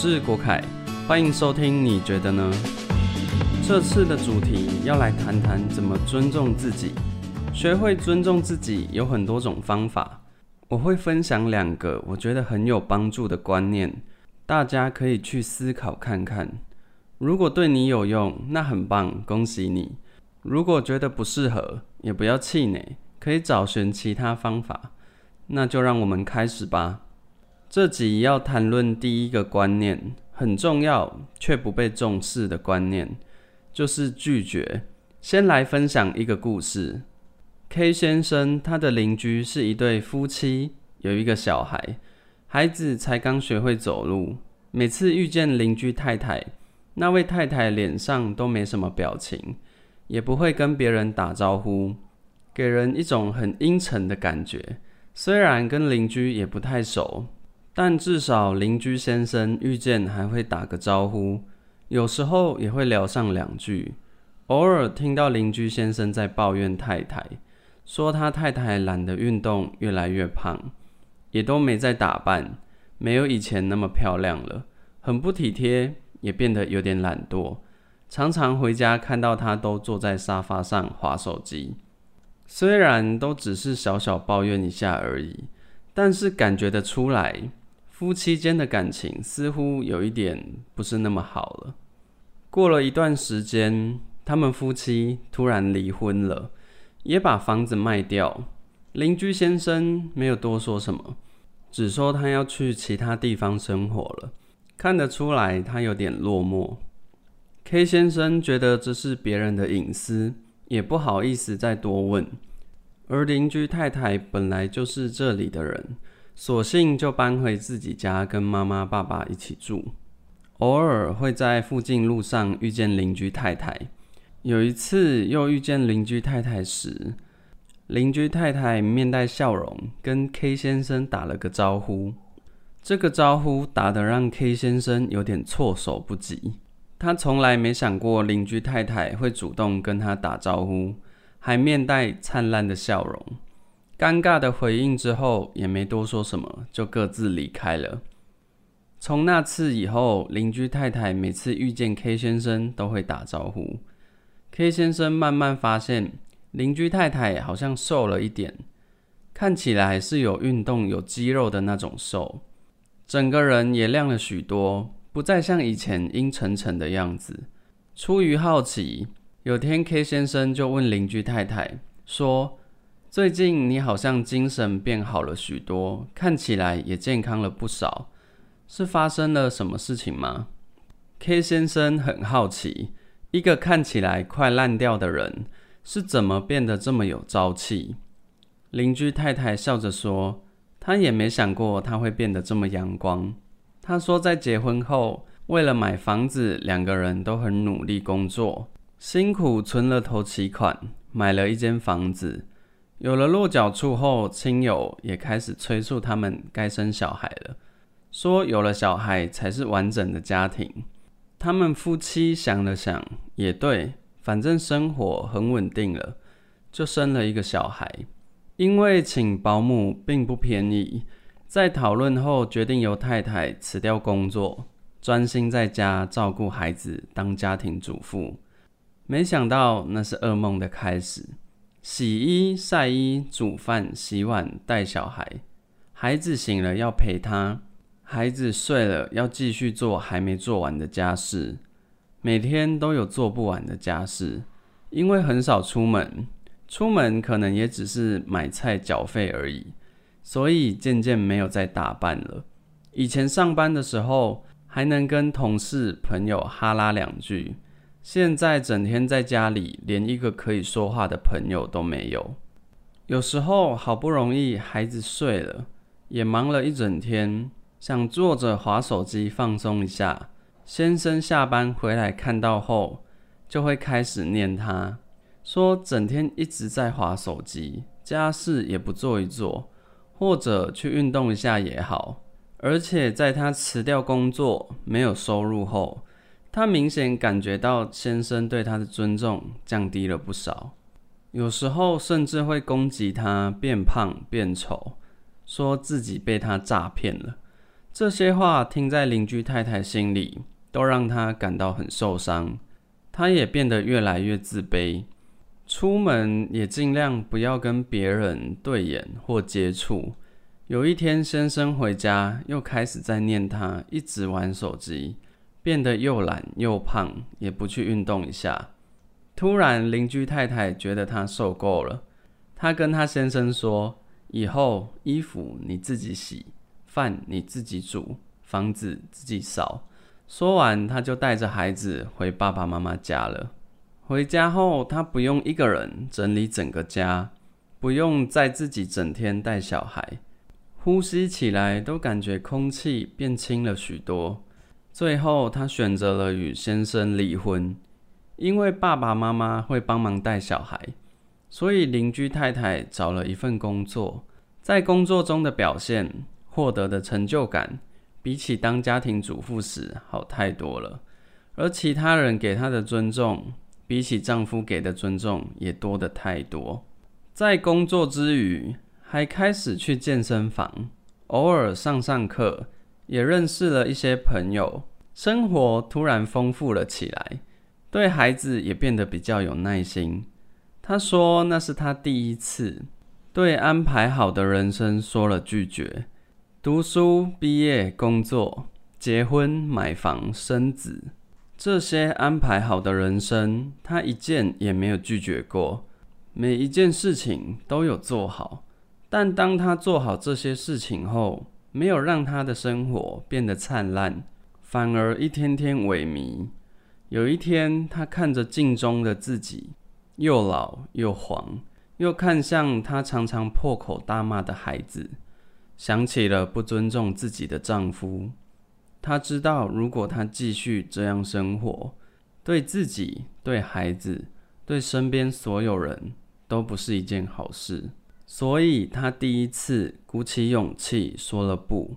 是国凯，欢迎收听。你觉得呢？这次的主题要来谈谈怎么尊重自己。学会尊重自己有很多种方法，我会分享两个我觉得很有帮助的观念，大家可以去思考看看。如果对你有用，那很棒，恭喜你。如果觉得不适合，也不要气馁，可以找寻其他方法。那就让我们开始吧。这集要谈论第一个观念，很重要却不被重视的观念，就是拒绝。先来分享一个故事。K 先生他的邻居是一对夫妻，有一个小孩，孩子才刚学会走路。每次遇见邻居太太，那位太太脸上都没什么表情，也不会跟别人打招呼，给人一种很阴沉的感觉。虽然跟邻居也不太熟。但至少邻居先生遇见还会打个招呼，有时候也会聊上两句。偶尔听到邻居先生在抱怨太太，说他太太懒得运动，越来越胖，也都没再打扮，没有以前那么漂亮了，很不体贴，也变得有点懒惰。常常回家看到他都坐在沙发上划手机。虽然都只是小小抱怨一下而已，但是感觉得出来。夫妻间的感情似乎有一点不是那么好了。过了一段时间，他们夫妻突然离婚了，也把房子卖掉。邻居先生没有多说什么，只说他要去其他地方生活了。看得出来，他有点落寞。K 先生觉得这是别人的隐私，也不好意思再多问。而邻居太太本来就是这里的人。索性就搬回自己家，跟妈妈、爸爸一起住。偶尔会在附近路上遇见邻居太太。有一次又遇见邻居太太时，邻居太太面带笑容，跟 K 先生打了个招呼。这个招呼打得让 K 先生有点措手不及。他从来没想过邻居太太会主动跟他打招呼，还面带灿烂的笑容。尴尬的回应之后，也没多说什么，就各自离开了。从那次以后，邻居太太每次遇见 K 先生都会打招呼。K 先生慢慢发现，邻居太太好像瘦了一点，看起来是有运动、有肌肉的那种瘦，整个人也亮了许多，不再像以前阴沉沉的样子。出于好奇，有天 K 先生就问邻居太太说。最近你好像精神变好了许多，看起来也健康了不少，是发生了什么事情吗？K 先生很好奇，一个看起来快烂掉的人是怎么变得这么有朝气？邻居太太笑着说：“她也没想过他会变得这么阳光。”她说，在结婚后，为了买房子，两个人都很努力工作，辛苦存了头期款，买了一间房子。有了落脚处后，亲友也开始催促他们该生小孩了，说有了小孩才是完整的家庭。他们夫妻想了想，也对，反正生活很稳定了，就生了一个小孩。因为请保姆并不便宜，在讨论后决定由太太辞掉工作，专心在家照顾孩子，当家庭主妇。没想到那是噩梦的开始。洗衣、晒衣、煮饭、洗碗、带小孩，孩子醒了要陪他，孩子睡了要继续做还没做完的家事，每天都有做不完的家事。因为很少出门，出门可能也只是买菜、缴费而已，所以渐渐没有再打扮了。以前上班的时候，还能跟同事、朋友哈拉两句。现在整天在家里，连一个可以说话的朋友都没有。有时候好不容易孩子睡了，也忙了一整天，想坐着划手机放松一下。先生下班回来看到后，就会开始念他，说整天一直在划手机，家事也不做一做，或者去运动一下也好。而且在他辞掉工作、没有收入后，他明显感觉到先生对他的尊重降低了不少，有时候甚至会攻击他变胖变丑，说自己被他诈骗了。这些话听在邻居太太心里，都让她感到很受伤。她也变得越来越自卑，出门也尽量不要跟别人对眼或接触。有一天，先生回家又开始在念他，一直玩手机，变得又懒又胖，也不去运动一下。突然，邻居太太觉得他受够了，她跟他先生说：“以后衣服你自己洗，饭你自己煮，房子自己扫。”说完，他就带着孩子回爸爸妈妈家了。回家后，他不用一个人整理整个家，不用再自己整天带小孩。呼吸起来都感觉空气变轻了许多。最后，他选择了与先生离婚，因为爸爸妈妈会帮忙带小孩，所以邻居太太找了一份工作，在工作中的表现获得的成就感，比起当家庭主妇时好太多了。而其他人给她的尊重，比起丈夫给的尊重也多得太多。在工作之余，还开始去健身房，偶尔上上课，也认识了一些朋友，生活突然丰富了起来，对孩子也变得比较有耐心。他说那是他第一次对安排好的人生说了拒绝，读书、毕业、工作、结婚、买房、生子，这些安排好的人生，他一件也没有拒绝过，每一件事情都有做好。但当他做好这些事情后，没有让他的生活变得灿烂，反而一天天萎靡。有一天，他看着镜中的自己，又老又黄，又看向他常常破口大骂的孩子，想起了不尊重自己的丈夫。他知道，如果他继续这样生活，对自己、对孩子、对身边所有人都不是一件好事。所以，他第一次鼓起勇气说了不。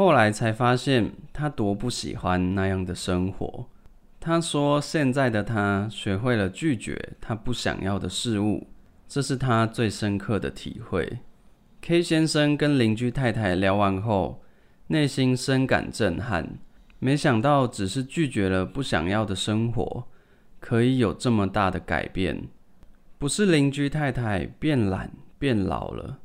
后来才发现，他多不喜欢那样的生活。他说：“现在的他学会了拒绝他不想要的事物，这是他最深刻的体会。”K 先生跟邻居太太聊完后，内心深感震撼。没想到，只是拒绝了不想要的生活，可以有这么大的改变。不是邻居太太变懒。变老了，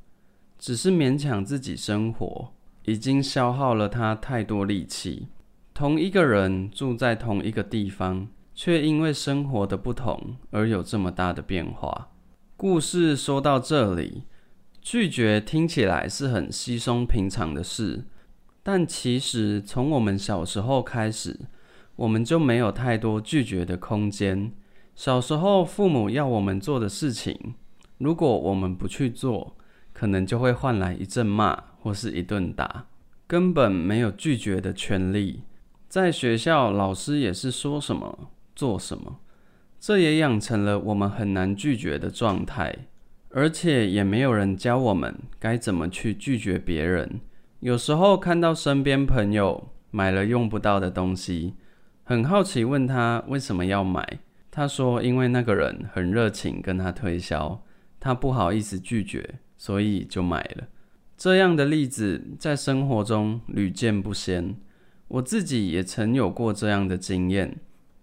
只是勉强自己生活，已经消耗了他太多力气。同一个人住在同一个地方，却因为生活的不同而有这么大的变化。故事说到这里，拒绝听起来是很稀松平常的事，但其实从我们小时候开始，我们就没有太多拒绝的空间。小时候，父母要我们做的事情。如果我们不去做，可能就会换来一阵骂或是一顿打，根本没有拒绝的权利。在学校，老师也是说什么做什么，这也养成了我们很难拒绝的状态。而且也没有人教我们该怎么去拒绝别人。有时候看到身边朋友买了用不到的东西，很好奇问他为什么要买，他说因为那个人很热情跟他推销。他不好意思拒绝，所以就买了。这样的例子在生活中屡见不鲜。我自己也曾有过这样的经验。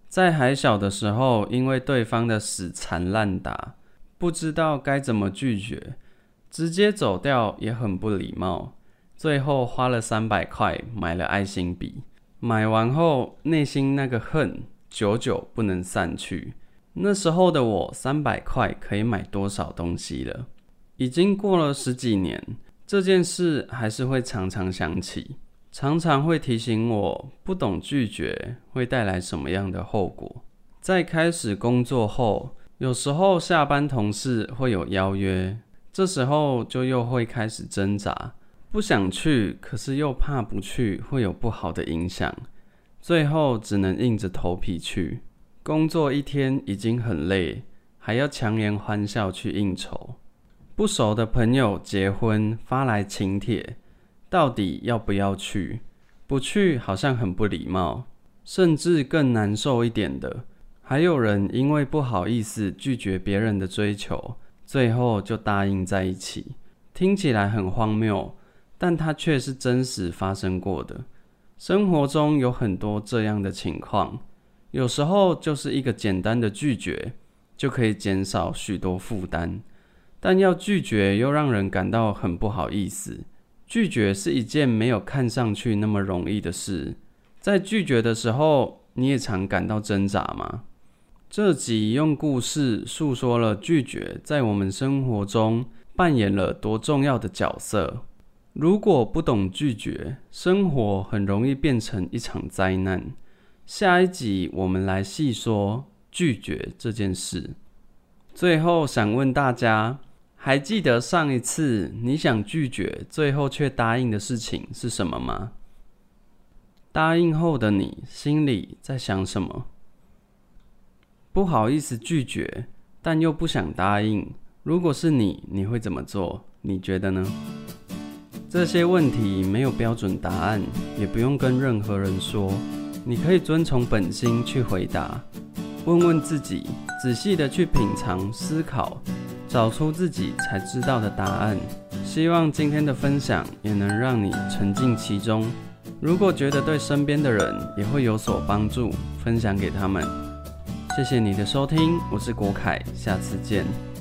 在还小的时候，因为对方的死缠烂打，不知道该怎么拒绝，直接走掉也很不礼貌。最后花了三百块买了爱心笔，买完后内心那个恨久久不能散去。那时候的我，三百块可以买多少东西了？已经过了十几年，这件事还是会常常想起，常常会提醒我，不懂拒绝会带来什么样的后果。在开始工作后，有时候下班同事会有邀约，这时候就又会开始挣扎，不想去，可是又怕不去会有不好的影响，最后只能硬着头皮去。工作一天已经很累，还要强颜欢笑去应酬。不熟的朋友结婚发来请帖，到底要不要去？不去好像很不礼貌。甚至更难受一点的，还有人因为不好意思拒绝别人的追求，最后就答应在一起。听起来很荒谬，但它却是真实发生过的。生活中有很多这样的情况，有时候就是一个简单的拒绝，就可以减少许多负担。但要拒绝又让人感到很不好意思。拒绝是一件没有看上去那么容易的事。在拒绝的时候，你也常感到挣扎吗？这集用故事诉说了拒绝在我们生活中扮演了多重要的角色。如果不懂拒绝，生活很容易变成一场灾难。下一集我们来细说拒绝这件事。最后想问大家，还记得上一次你想拒绝，最后却答应的事情是什么吗？答应后的你心里在想什么？不好意思拒绝，但又不想答应。如果是你，你会怎么做？你觉得呢？这些问题没有标准答案，也不用跟任何人说。你可以遵从本心去回答，问问自己，仔细的去品尝、思考，找出自己才知道的答案。希望今天的分享也能让你沉浸其中。如果觉得对身边的人也会有所帮助，分享给他们。谢谢你的收听，我是国凯，下次见。